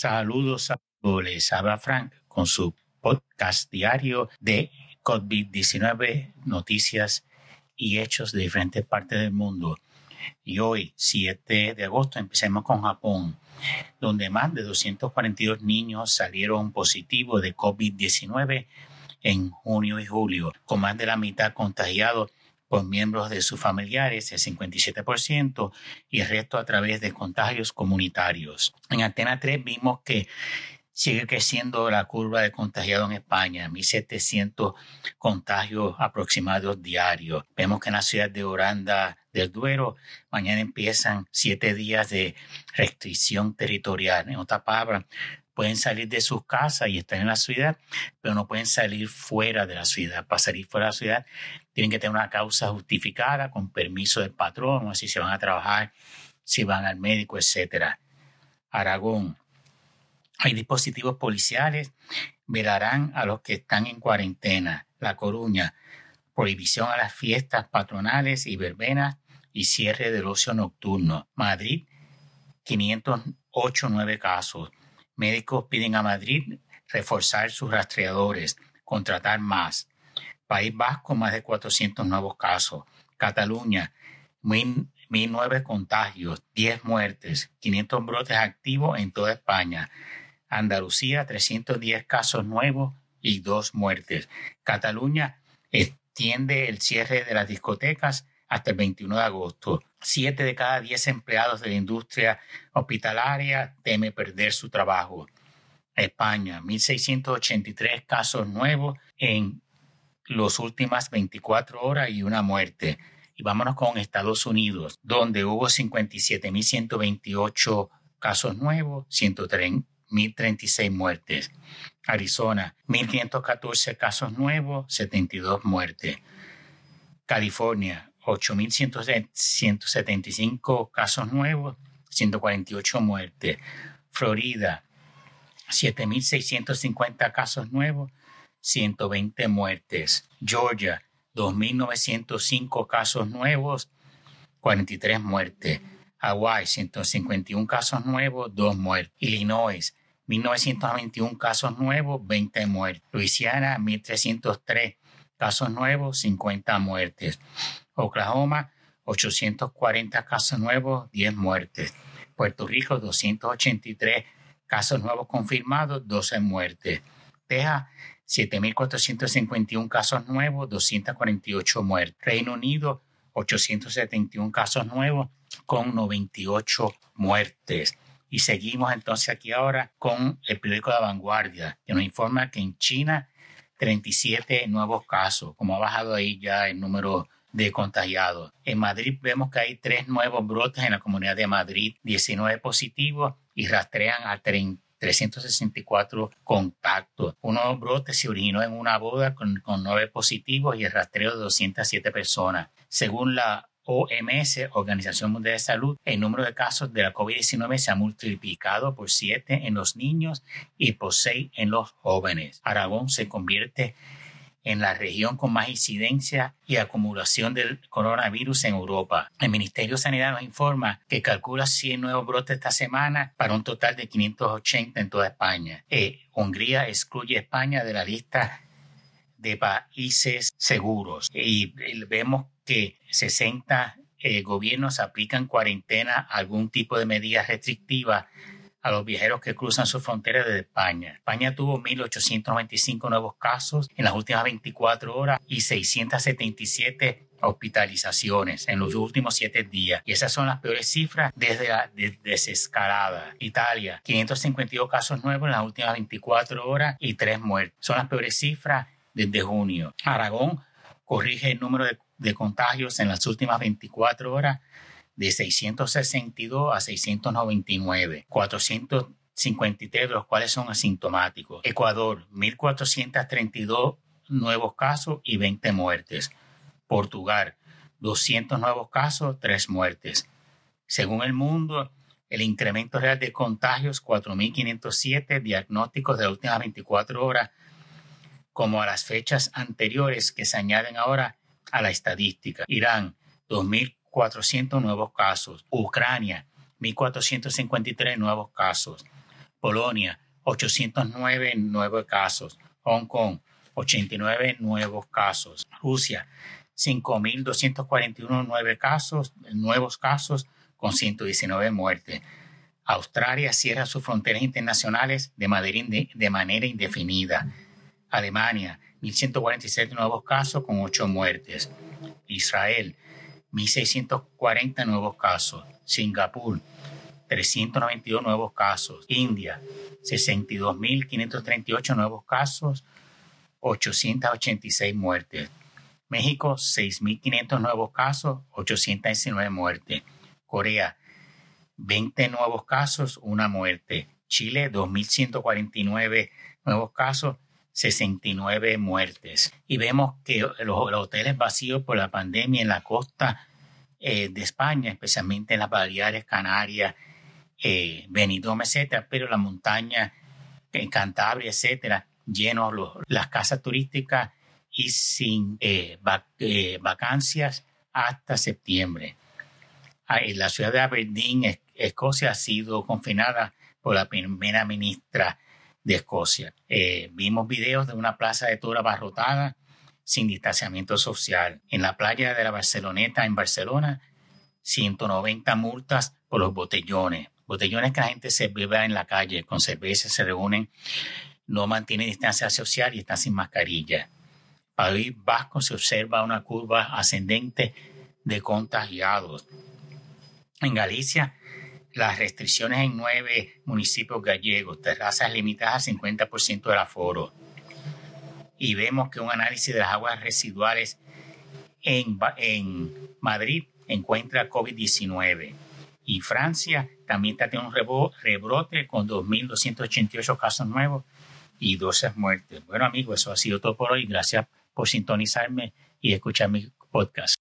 Saludos, les habla Frank con su podcast diario de COVID-19, noticias y hechos de diferentes partes del mundo. Y hoy, 7 de agosto, empecemos con Japón, donde más de 242 niños salieron positivos de COVID-19 en junio y julio, con más de la mitad contagiados por miembros de sus familiares, el 57%, y el resto a través de contagios comunitarios. En Antena 3 vimos que sigue creciendo la curva de contagiados en España, 1.700 contagios aproximados diarios. Vemos que en la ciudad de Oranda del Duero mañana empiezan siete días de restricción territorial. En otra palabra, pueden salir de sus casas y estar en la ciudad, pero no pueden salir fuera de la ciudad. Para salir fuera de la ciudad tienen que tener una causa justificada con permiso del patrón, si se van a trabajar, si van al médico, etcétera. Aragón. Hay dispositivos policiales, velarán a los que están en cuarentena. La Coruña, prohibición a las fiestas patronales y verbenas y cierre del ocio nocturno. Madrid, 508 nueve casos. Médicos piden a Madrid reforzar sus rastreadores, contratar más. País Vasco, más de 400 nuevos casos. Cataluña, 1.009 contagios, 10 muertes, 500 brotes activos en toda España. Andalucía, 310 casos nuevos y 2 muertes. Cataluña extiende el cierre de las discotecas hasta el 21 de agosto. Siete de cada diez empleados de la industria hospitalaria teme perder su trabajo. España, 1.683 casos nuevos en las últimas 24 horas y una muerte. Y vámonos con Estados Unidos, donde hubo 57.128 casos nuevos, 1.036 muertes. Arizona, 1.514 casos nuevos, 72 muertes. California, 8.175 casos nuevos, 148 muertes. Florida, 7.650 casos nuevos, 120 muertes. Georgia, 2.905 casos nuevos, 43 muertes. Hawaii, 151 casos nuevos, 2 muertes. Illinois, 1.921 casos nuevos, 20 muertes. Luisiana, 1.303 casos nuevos, 50 muertes. Oklahoma, 840 casos nuevos, 10 muertes. Puerto Rico, 283 casos nuevos confirmados, 12 muertes. Texas, 7.451 casos nuevos, 248 muertes. Reino Unido, 871 casos nuevos con 98 muertes. Y seguimos entonces aquí ahora con el periódico La Vanguardia, que nos informa que en China 37 nuevos casos, como ha bajado ahí ya el número de contagiados. En Madrid vemos que hay tres nuevos brotes en la comunidad de Madrid, 19 positivos y rastrean a 364 contactos. Uno brote se originó en una boda con, con nueve positivos y el rastreo de 207 personas. Según la OMS, Organización Mundial de Salud, el número de casos de la COVID-19 se ha multiplicado por siete en los niños y por seis en los jóvenes. Aragón se convierte en la región con más incidencia y acumulación del coronavirus en Europa. El Ministerio de Sanidad nos informa que calcula 100 nuevos brotes esta semana para un total de 580 en toda España. Eh, Hungría excluye España de la lista de países seguros y vemos que 60 eh, gobiernos aplican cuarentena, algún tipo de medida restrictiva a los viajeros que cruzan su frontera desde España. España tuvo 1.895 nuevos casos en las últimas 24 horas y 677 hospitalizaciones en los últimos siete días. Y esas son las peores cifras desde la desescalada. Italia, 552 casos nuevos en las últimas 24 horas y 3 muertes. Son las peores cifras desde junio. Aragón corrige el número de, de contagios en las últimas 24 horas de 662 a 699, 453 de los cuales son asintomáticos. Ecuador, 1.432 nuevos casos y 20 muertes. Portugal, 200 nuevos casos, 3 muertes. Según el mundo, el incremento real de contagios, 4.507 diagnósticos de las últimas 24 horas, como a las fechas anteriores que se añaden ahora a la estadística. Irán, 2.000 400 nuevos casos. Ucrania, 1.453 nuevos casos. Polonia, 809 nuevos casos. Hong Kong, 89 nuevos casos. Rusia, 5.241 nueve casos, nuevos casos con 119 muertes. Australia cierra sus fronteras internacionales de manera, indefinida. Alemania, 1.147 nuevos casos con 8 muertes. Israel, 1.640 nuevos casos. Singapur, 392 nuevos casos. India, 62.538 nuevos casos, 886 muertes. México, 6.500 nuevos casos, 819 muertes. Corea, 20 nuevos casos, una muerte. Chile, 2.149 nuevos casos, 69 muertes. Y vemos que los, hoteles vacíos por la pandemia en la costa eh, de España, especialmente en las Baleares, Canarias, eh, Benidorm, etcétera, pero la montaña en Cantabria, etcétera, llenos las casas turísticas y sin eh, eh, vacancias hasta septiembre. Ah, la ciudad de Aberdeen, Escocia, ha sido confinada por la primera ministra de Escocia. Eh, vimos videos de una plaza de toros abarrotada sin distanciamiento social. En la playa de la Barceloneta, en Barcelona, 190 multas por los botellones. Botellones que la gente se bebe en la calle con cerveza, se reúnen, no mantienen distancia social y están sin mascarilla. País Vasco se observa una curva ascendente de contagiados. En Galicia, las restricciones en nueve municipios gallegos, terrazas limitadas al 50% del aforo. Y vemos que un análisis de las aguas residuales en, en Madrid encuentra COVID-19. Y Francia también está teniendo un rebrote con 2.288 casos nuevos y 12 muertes. Bueno amigos, eso ha sido todo por hoy. Gracias por sintonizarme y escuchar mi podcast.